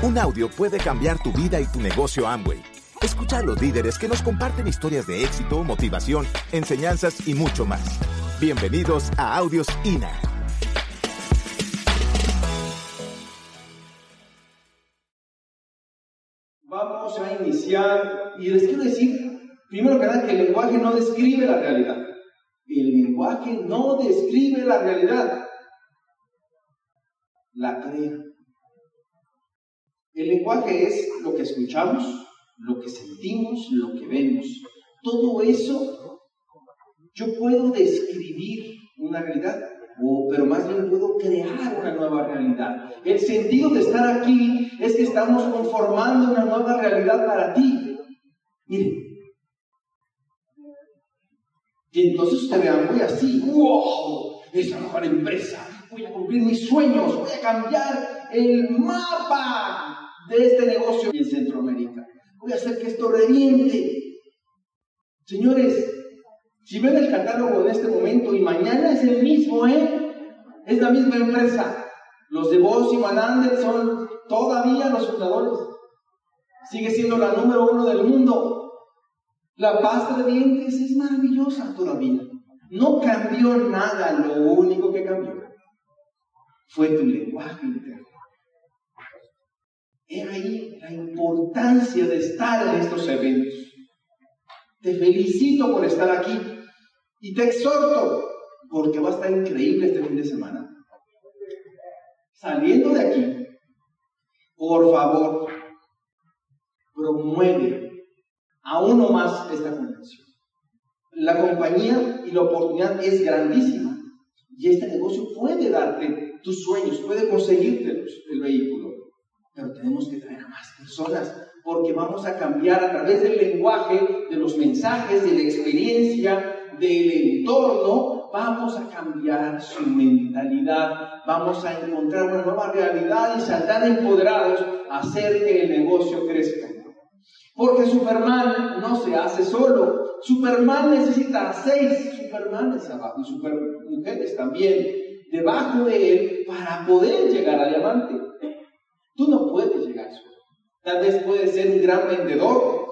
Un audio puede cambiar tu vida y tu negocio Amway. Escucha a los líderes que nos comparten historias de éxito, motivación, enseñanzas y mucho más. Bienvenidos a Audios INA. Vamos a iniciar y les quiero decir, primero que nada, que el lenguaje no describe la realidad. El lenguaje no describe la realidad. La crea. El lenguaje es lo que escuchamos, lo que sentimos, lo que vemos. Todo eso yo puedo describir una realidad, pero más bien puedo crear una nueva realidad. El sentido de estar aquí es que estamos conformando una nueva realidad para ti. Mire. Y entonces usted vea muy así, ¡wow! Es la mejor empresa, voy a cumplir mis sueños, voy a cambiar el mapa de este negocio en Centroamérica. Voy a hacer que esto reviente. Señores, si ven el catálogo en este momento y mañana es el mismo, ¿eh? Es la misma empresa. Los de Boss y Van son todavía los fundadores. Sigue siendo la número uno del mundo. La pasta de dientes es maravillosa todavía. No cambió nada, lo único que cambió fue tu lenguaje. He ahí la importancia de estar en estos eventos. Te felicito por estar aquí y te exhorto porque va a estar increíble este fin de semana. Saliendo de aquí, por favor, promueve a uno más esta convención. La compañía y la oportunidad es grandísima y este negocio puede darte tus sueños, puede conseguirte el vehículo pero tenemos que traer a más personas porque vamos a cambiar a través del lenguaje, de los mensajes, de la experiencia, del entorno, vamos a cambiar su mentalidad, vamos a encontrar una nueva realidad y saltar empoderados a hacer que el negocio crezca. Porque Superman no se hace solo, Superman necesita seis Supermanes abajo y super mujeres también debajo de él para poder llegar al diamante. Tú no puedes llegar solo. Tal vez puedes ser un gran vendedor,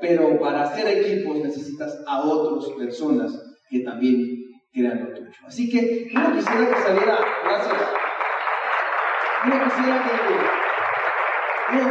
pero para hacer equipos necesitas a otras personas que también crean lo tuyo. Así que yo quisiera que saliera, gracias. Yo quisiera que yo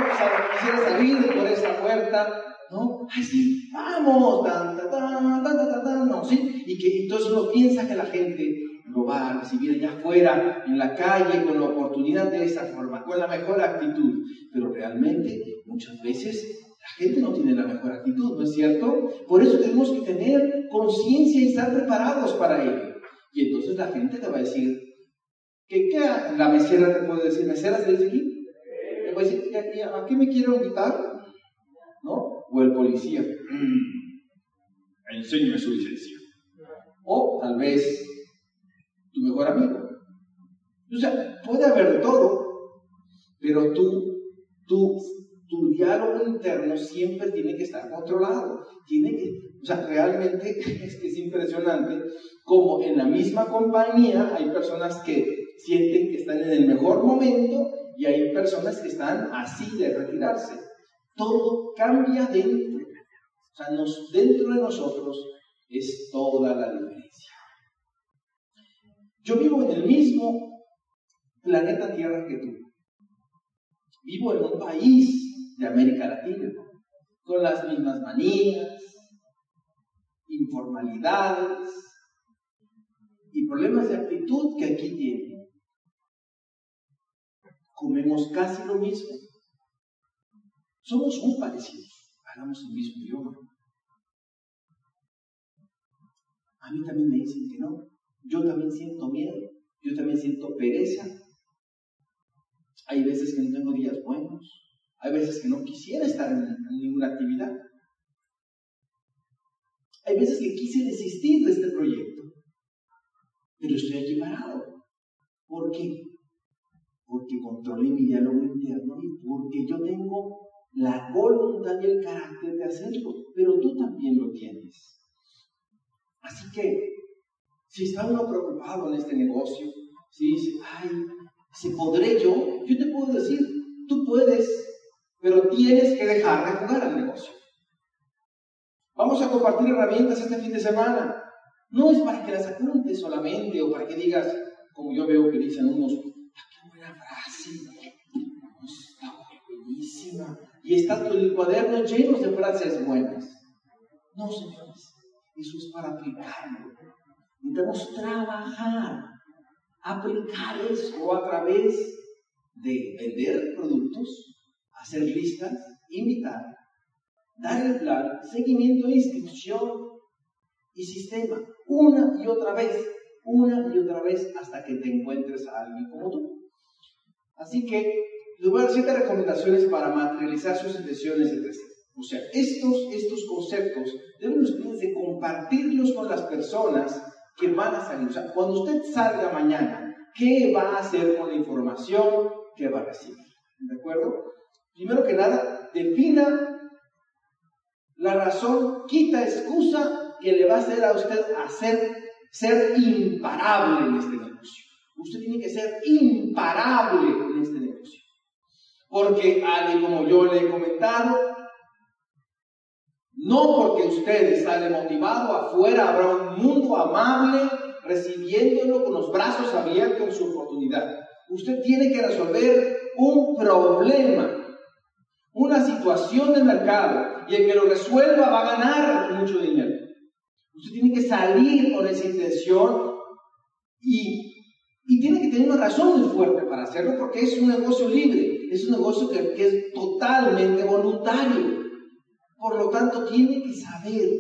quisiera salir por esa puerta, ¿no? Ay, sí, vamos, tan, tan, tan, tan, tan, no, ¿sí? Y que entonces uno piensa que la gente lo va a recibir allá afuera, en la calle, con la oportunidad de esa forma, con la mejor actitud. Pero realmente muchas veces la gente no tiene la mejor actitud, ¿no es cierto? Por eso tenemos que tener conciencia y estar preparados para ello. Y entonces la gente te va a decir, ¿qué, qué la mesera te puede decir? ¿Mesera se dice aquí? Te puede decir, ¿a qué me quiero invitar? ¿No? O el policía, mm, enséñame su licencia. O tal vez mejor amigo. O sea, puede haber todo, pero tú, tú, tu diálogo interno siempre tiene que estar controlado. Tiene que, o sea, realmente es que es impresionante como en la misma compañía hay personas que sienten que están en el mejor momento y hay personas que están así de retirarse. Todo cambia dentro. O sea, nos, dentro de nosotros es toda la diferencia. Yo vivo en el mismo planeta Tierra que tú. Vivo en un país de América Latina, con las mismas manías, informalidades y problemas de actitud que aquí tienen. Comemos casi lo mismo. Somos muy parecidos, hablamos el mismo idioma. A mí también me dicen que no. Yo también siento miedo, yo también siento pereza. Hay veces que no tengo días buenos, hay veces que no quisiera estar en, ninguna actividad. Hay veces que quise desistir de este proyecto, pero estoy aquí parado. ¿Por qué? Porque controlé mi diálogo interno y porque yo tengo la voluntad y el carácter de hacerlo, pero tú también lo tienes. Así que si está uno preocupado en este negocio, si dice, ay, si podré yo, yo te puedo decir, tú puedes, pero tienes que dejar de jugar al negocio. Vamos a compartir herramientas este fin de semana. No es para que las apuntes solamente o para que digas, como yo veo que dicen unos, ah, qué buena frase, está buenísima. Y está todo el cuaderno lleno de frases buenas. No, señores, eso es para aplicarlo. Necesitamos trabajar, aplicar eso a través de vender productos, hacer listas, invitar, dar el plan, seguimiento, institución y sistema, una y otra vez, una y otra vez hasta que te encuentres a alguien como tú. Así que les voy a dar siete recomendaciones para materializar sus intenciones de crecer. O sea, estos, estos conceptos deben ustedes de compartirlos con las personas que van a salir. O sea, cuando usted salga mañana, ¿qué va a hacer con la información que va a recibir? ¿De acuerdo? Primero que nada, defina la razón, quita excusa que le va a hacer a usted hacer, ser imparable en este negocio. Usted tiene que ser imparable en este negocio. Porque, alguien como yo le he comentado, no porque usted sale motivado, afuera habrá un mundo amable recibiéndolo con los brazos abiertos en su oportunidad. Usted tiene que resolver un problema, una situación de mercado, y el que lo resuelva va a ganar mucho dinero. Usted tiene que salir con esa intención y, tiene que tener una razón muy fuerte para hacerlo porque es un negocio libre, es un negocio que es totalmente voluntario. Por lo tanto, tiene que saber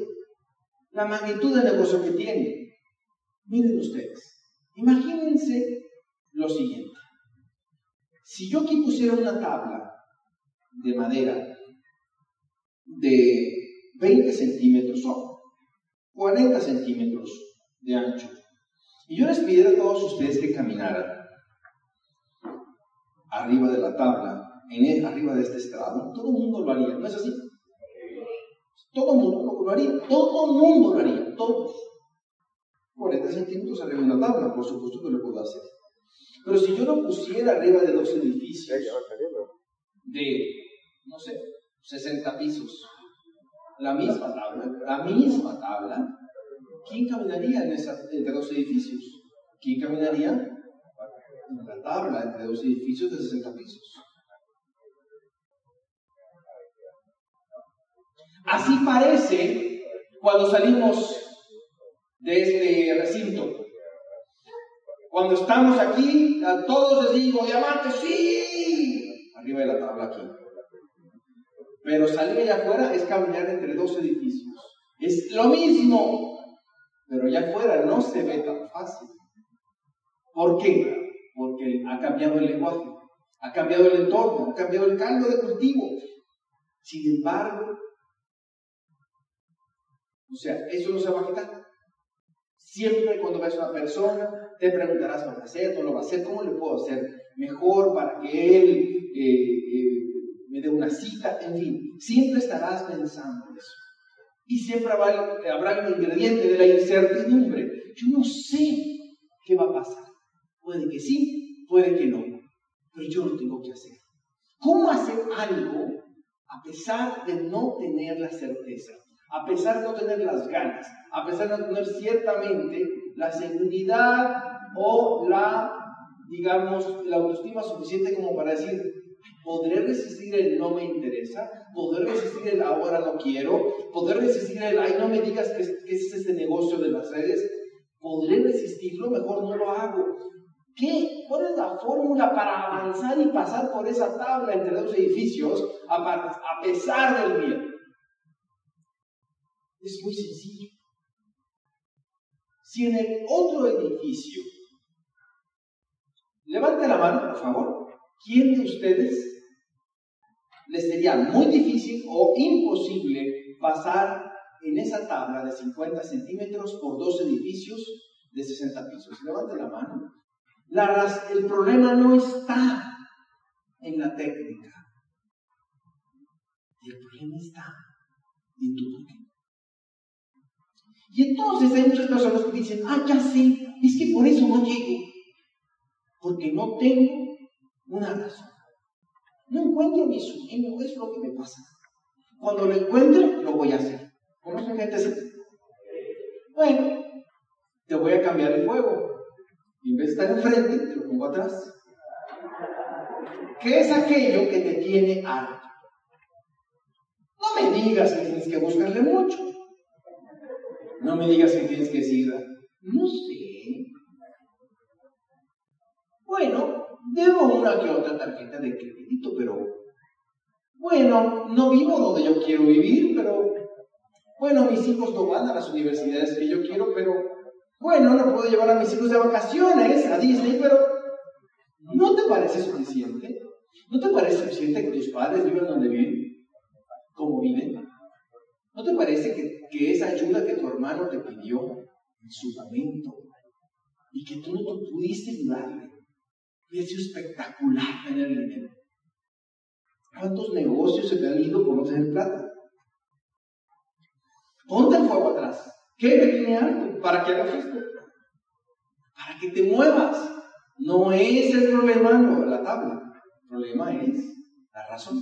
la magnitud del negocio que tiene. Miren ustedes, imagínense lo siguiente. Si yo aquí pusiera una tabla de madera de 20 centímetros o 40 centímetros de ancho, y yo les pidiera a todos ustedes que caminaran arriba de la tabla, en arriba de este estrado, todo el mundo lo haría, ¿no es así? Todo el mundo lo haría, todo el mundo lo haría, todos. 40 centímetros arriba de una tabla, por supuesto que lo puedo hacer. Pero si yo lo pusiera arriba de dos edificios de, no sé, 60 pisos, la misma tabla, la misma tabla, ¿quién caminaría en esa, entre dos edificios? ¿Quién caminaría en la tabla entre dos edificios de 60 pisos? Así parece cuando salimos de este recinto. Cuando estamos aquí, a todos les digo, diamante, sí, arriba de la tabla aquí. Pero salir allá afuera es caminar entre dos edificios. Es lo mismo, pero allá afuera no se ve tan fácil. ¿Por qué? Porque ha cambiado el lenguaje, ha cambiado el entorno, ha cambiado el caldo de cultivo. Sin embargo, o sea, eso no se va a quitar. Siempre cuando ves a una persona, te preguntarás, ¿lo va a hacer? ¿No lo va a hacer? ¿Cómo le puedo hacer mejor para que él eh, eh, me dé una cita? En fin, siempre estarás pensando eso. Y siempre habrá, habrá el ingrediente de la incertidumbre. Yo no sé qué va a pasar. Puede que sí, puede que no. Pero yo lo tengo que hacer. ¿Cómo hacer algo a pesar de no tener la certeza? A pesar de no tener las ganas, a pesar de no tener ciertamente la seguridad o la, digamos, la autoestima suficiente como para decir, ¿podré resistir el no me interesa? ¿Podré resistir el ahora no quiero? ¿Podré resistir el, ay, no me digas que, es este negocio de las redes? ¿Podré resistirlo? Mejor no lo hago. ¿Qué? ¿Cuál es la fórmula para avanzar y pasar por esa tabla entre dos edificios a, a pesar del miedo? Es muy sencillo. Si en el otro edificio, levante la mano, por favor, ¿quién de ustedes les sería muy difícil o imposible pasar en esa tabla de 50 centímetros por dos edificios de 60 pisos? Levante la mano. el problema no está en la técnica. El problema está en tu y entonces hay muchas personas que dicen, ah, ya sé, es que por eso no llego, porque no tengo una razón. No encuentro mi sueño, es lo que me pasa. Cuando lo encuentre, lo voy a hacer. ¿Conocen gente así? Bueno, te voy a cambiar el fuego. Y en vez de estar enfrente, te lo pongo atrás. ¿Qué es aquello que te tiene harto? No me digas que tienes que buscarle mucho. No me digas que tienes que decir, no sé. Bueno, debo una que otra tarjeta de crédito, pero bueno, no vivo donde yo quiero vivir, pero bueno, mis hijos no van a las universidades que yo quiero, pero bueno, no puedo llevar a mis hijos de vacaciones a Disney, pero ¿no te parece suficiente? ¿No te parece suficiente que tus padres vivan donde viven? ¿Cómo viven? ¿No te parece que, que esa ayuda que tu hermano te pidió en su momento y que tú no te pudiste ayudarle, sido espectacular tener dinero? ¿Cuántos negocios se te han ido por no tener plata? Ponte el fuego atrás. ¿Qué te tiene harto? ¿Para qué hagas esto? Para que te muevas. No es el problema la tabla. El problema es la razón.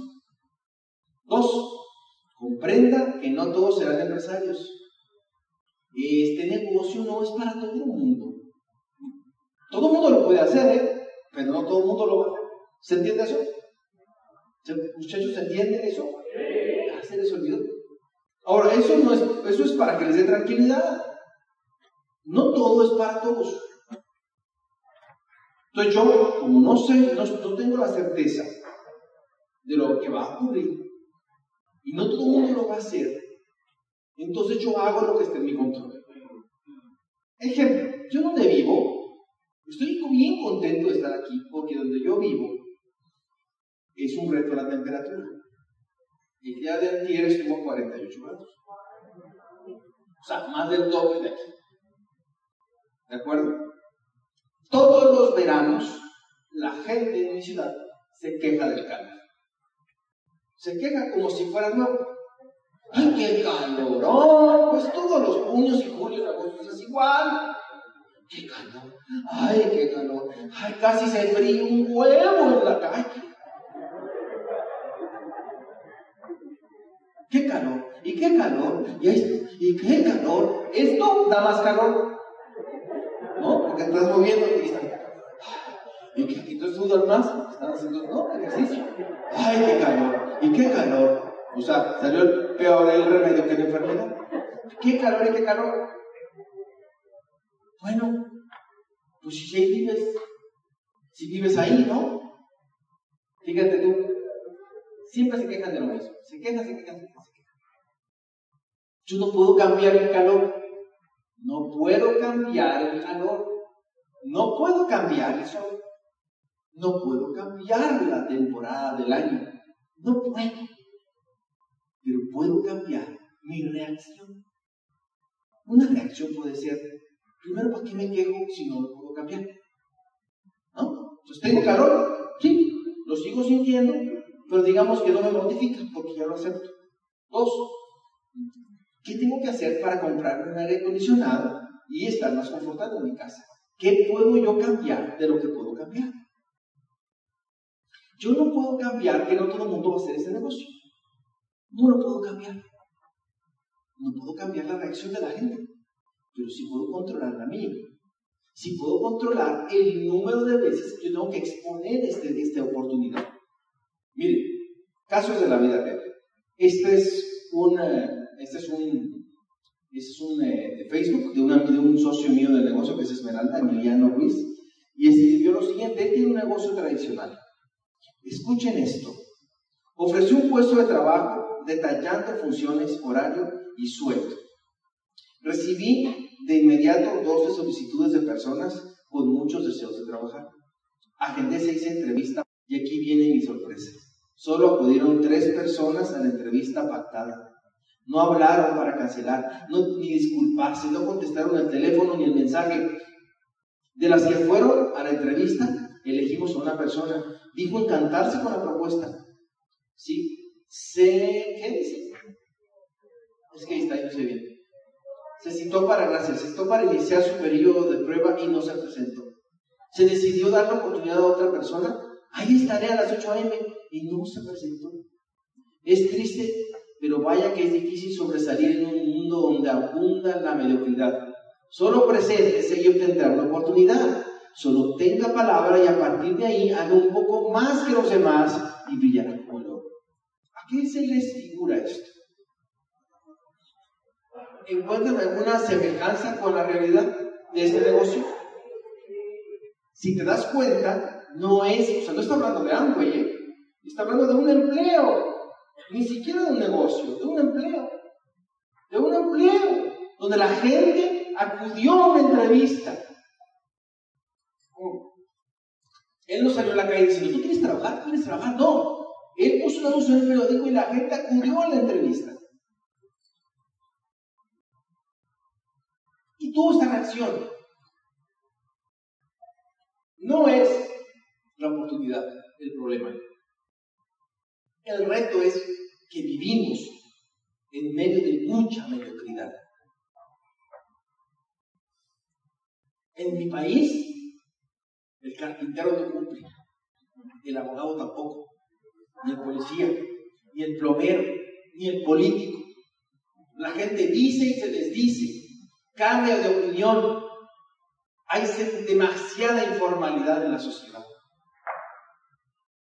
Dos, comprenda que no todos serán empresarios. Este negocio no es para todo el mundo. Todo el mundo lo puede hacer, ¿eh? pero no todo el mundo lo va a hacer. ¿Se entiende eso? Muchachos, ¿se entiende eso? Ahora, eso, no es, eso es para que les dé tranquilidad. No todo es para todos. Entonces yo, como no sé, no, tengo la certeza de lo que va a ocurrir, y no todo el mundo lo va a hacer, entonces yo hago lo que esté en mi control. Ejemplo, yo donde vivo, estoy bien contento de estar aquí, porque donde yo vivo es un reto la temperatura. El día de ayer estuvo a 48 grados. O sea, más del doble de aquí. ¿De acuerdo? Todos los veranos, la gente en mi ciudad se queja del calor. Se queja como si fuera nuevo. ¡Ay, qué calorón! Pues todos los puños y julios, agosto es igual. ¡Qué calor! ¡Ay, qué calor! ¡Ay, casi se fríe un huevo en la calle! ¡Qué calor! ¿Y qué calor? ¿Y esto? ¿Y qué calor? Esto da más calor. ¿No? Porque estás moviendo y están. ¿Y qué? ¿Entonces sudan más? Están haciendo, ¿no? Ejercicio. ¡Ay, qué calor! ¿Y qué calor? O sea, salió el peor el remedio que la enfermedad. ¿Qué calor y qué calor? Bueno, pues si ahí vives, si vives ahí, ¿no? Fíjate tú, siempre se quejan de lo mismo. Se quejan, se quejan, se quejan. Yo no puedo cambiar el calor. No puedo cambiar el calor. No puedo cambiar el sol. No puedo cambiar la temporada del año. No puedo. Pero puedo cambiar mi reacción. Una reacción puede ser, primero, ¿para qué me quejo si no lo puedo cambiar? ¿No? Entonces, ¿tengo calor? Sí, lo sigo sintiendo, pero digamos que no me mortifica porque ya lo acepto. Dos, ¿Qué tengo que hacer para comprar un aire acondicionado y estar más confortable en mi casa? ¿Qué puedo yo cambiar de lo que puedo cambiar? Yo no puedo cambiar que no todo el mundo va a hacer ese negocio. No lo puedo cambiar. No puedo cambiar la reacción de la gente, pero sí puedo controlar la mía. Sí puedo controlar el número de veces que yo tengo que exponer este, esta oportunidad. Miren, casos de la vida real. Este es un este es un, este es un eh, de Facebook de, de, un socio mío del negocio que es Esmeralda, Emiliano Ruiz, y escribió lo siguiente, él tiene un negocio tradicional. Escuchen esto. Ofreció un puesto de trabajo detallando funciones, horario y sueldo. Recibí de inmediato 12 solicitudes de personas con muchos deseos de trabajar. Agendé seis entrevistas y aquí viene mi sorpresa. Solo acudieron tres personas a la entrevista pactada. No hablaron para cancelar, ni disculparse, no contestaron el teléfono ni el mensaje. De las que fueron a la entrevista, elegimos a una persona. Dijo encantarse con la propuesta. Sí, se. ¿Qué dice? Es que ahí está, yo sé bien. Se citó para, gracias, se citó para iniciar su periodo de prueba y no se presentó. Se decidió dar la oportunidad a otra persona ahí estaré a las 8 a.m. y no se presentó. Es triste, pero vaya que es difícil sobresalir en un mundo donde abunda la mediocridad. Solo preséntese y obtendrá una oportunidad. Solo tenga palabra y a partir de ahí haga un poco más que los demás y brillará como el oro. ¿A qué se les figura esto? ¿Encuentran alguna semejanza con la realidad de este negocio? Si te das cuenta, no es, o sea, no está hablando de Amway, ¿eh? está hablando de un empleo, ni siquiera de un negocio, de un empleo, de un empleo, donde la gente acudió a una entrevista. Él no salió a la calle diciendo, ¿tú quieres trabajar? ¿Tú quieres trabajar? No. Él puso una anuncio en el periódico y la gente acudió a la entrevista. Y tuvo esta reacción. No es la oportunidad el problema. El reto es que vivimos en medio de mucha mediocridad. En mi país, carpintero no cumple, el abogado tampoco, ni el policía, ni el plomero, ni el político. La gente dice y se desdice, cambia de opinión. Hay demasiada informalidad en la sociedad.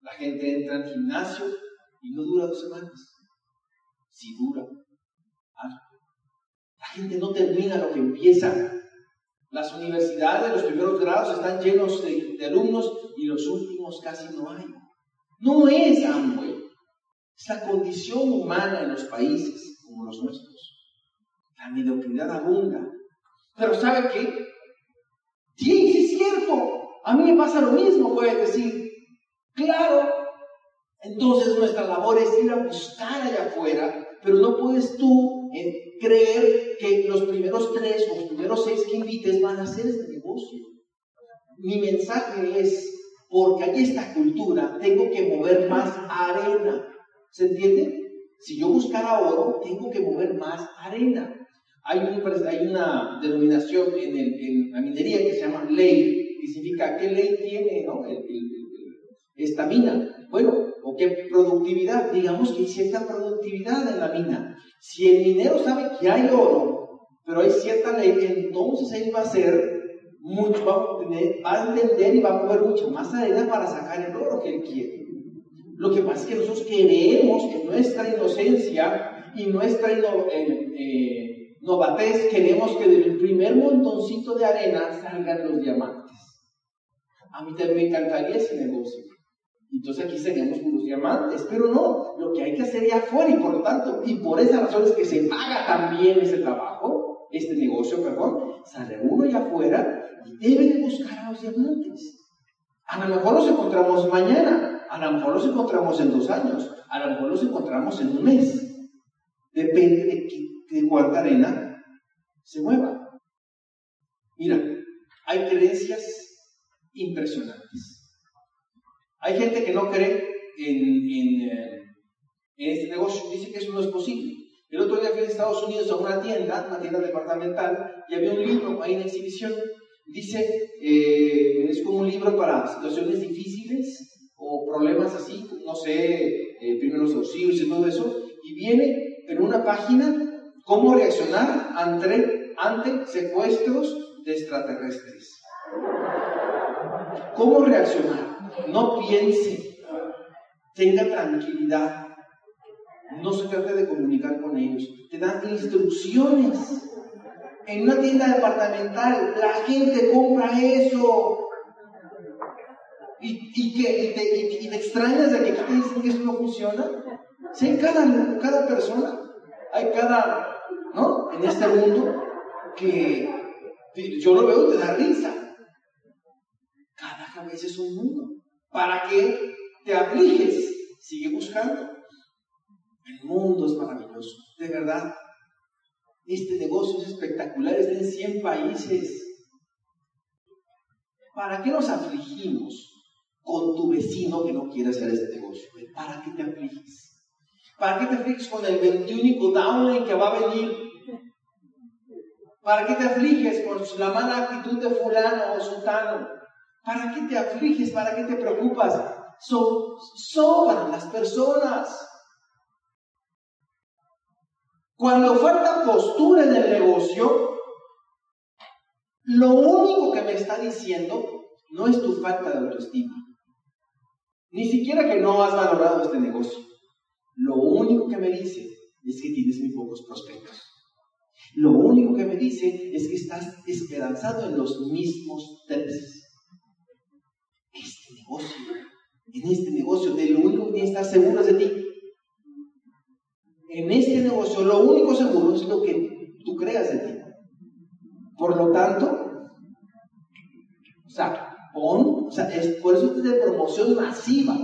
La gente entra al gimnasio y no dura dos semanas. Si dura La gente no termina lo que empieza. Las universidades, los primeros grados están llenos de, alumnos y los últimos casi no hay. No es Amway. Es la condición humana en los países como los nuestros. La mediocridad abunda. Pero ¿sabe qué? Sí, sí es cierto. A mí me pasa lo mismo, puedes decir. Claro, entonces nuestra labor es ir a buscar allá afuera, pero no puedes tú eh, creer que los primeros tres o los primeros seis que invites van a hacer este negocio. Mi mensaje es, porque hay esta cultura, tengo que mover más arena. ¿Se entiende? Si yo buscara oro, tengo que mover más arena. Hay, hay una denominación en, el, en, la minería que se llama ley, que significa qué ley tiene ¿no? esta mina. Bueno, o qué productividad, digamos que hay cierta productividad en la mina. Si el minero sabe que hay oro, pero hay cierta ley, entonces él va a hacer mucho, va a, va a entender y va a mover mucho más arena para sacar el oro que él quiere. Lo que pasa es que nosotros queremos que nuestra inocencia y nuestra eh, eh, novatez, queremos que del primer montoncito de arena salgan los diamantes. A mí también me encantaría ese negocio. Entonces aquí seríamos unos diamantes, pero no, lo que hay que hacer es afuera y por lo tanto, y por esa razón es que se paga también ese trabajo, este negocio, perdón, sale uno allá afuera y debe de buscar a los diamantes. A lo mejor los encontramos mañana, a lo mejor los encontramos en dos años, a lo mejor los encontramos en un mes. Depende de, de cuánta arena se mueva. Mira, hay creencias impresionantes. Hay gente que no cree en, eh, en, este negocio, dice que eso no es posible. El otro día fui a Estados Unidos a una tienda, una tienda departamental, y había un libro ahí en exhibición. Dice, eh, es como un libro para situaciones difíciles o problemas así, no sé, eh, primeros auxilios y todo eso. Y viene en una página cómo reaccionar ante, ante secuestros de extraterrestres. ¿Cómo reaccionar? No piense, tenga tranquilidad. No se trata de comunicar con ellos, te dan instrucciones. En una tienda departamental la gente compra eso. Y, que, te, y, extrañas de que te dicen que eso no funciona. Sí, cada, cada persona, hay cada, ¿no? En este mundo que yo lo veo, te da risa. Cada cabeza es un mundo. ¿Para qué te afliges? Sigue buscando. El mundo es maravilloso, de verdad. Este negocio es espectacular, está en 100 países. ¿Para qué nos afligimos con tu vecino que no quiere hacer este negocio? ¿Para qué te afliges? ¿Para qué te afliges con el 21 downline que va a venir? ¿Para qué te afliges con la mala actitud de fulano o sultano? ¿Para qué te afliges? ¿Para qué te preocupas? sobran las personas. Cuando falta postura en el negocio, lo único que me está diciendo no es tu falta de autoestima. Ni siquiera que no has valorado este negocio. Lo único que me dice es que tienes muy pocos prospectos. Lo único que me dice es que estás esperanzado en los mismos tres. En este negocio, de lo único que tienes que estar seguro es de ti. En este negocio, lo único seguro es lo que tú creas de ti. Por lo tanto, o sea, pon, o sea, es, por eso es de promoción masiva.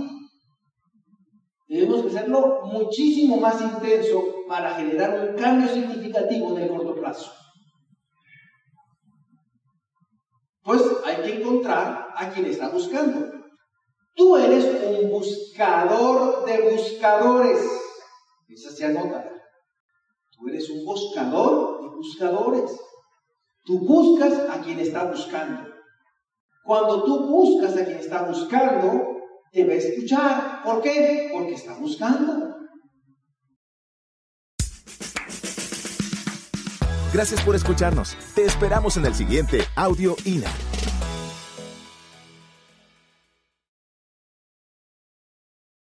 Debemos hacerlo muchísimo más intenso para generar un cambio significativo en el corto plazo. Pues hay que encontrar a quien está buscando. Tú eres un buscador de buscadores. Esa se anota. Tú eres un buscador de buscadores. Tú buscas a quien está buscando. Cuando tú buscas a quien está buscando, te va a escuchar. ¿Por qué? Porque está buscando. Gracias por escucharnos. Te esperamos en el siguiente Audio INA.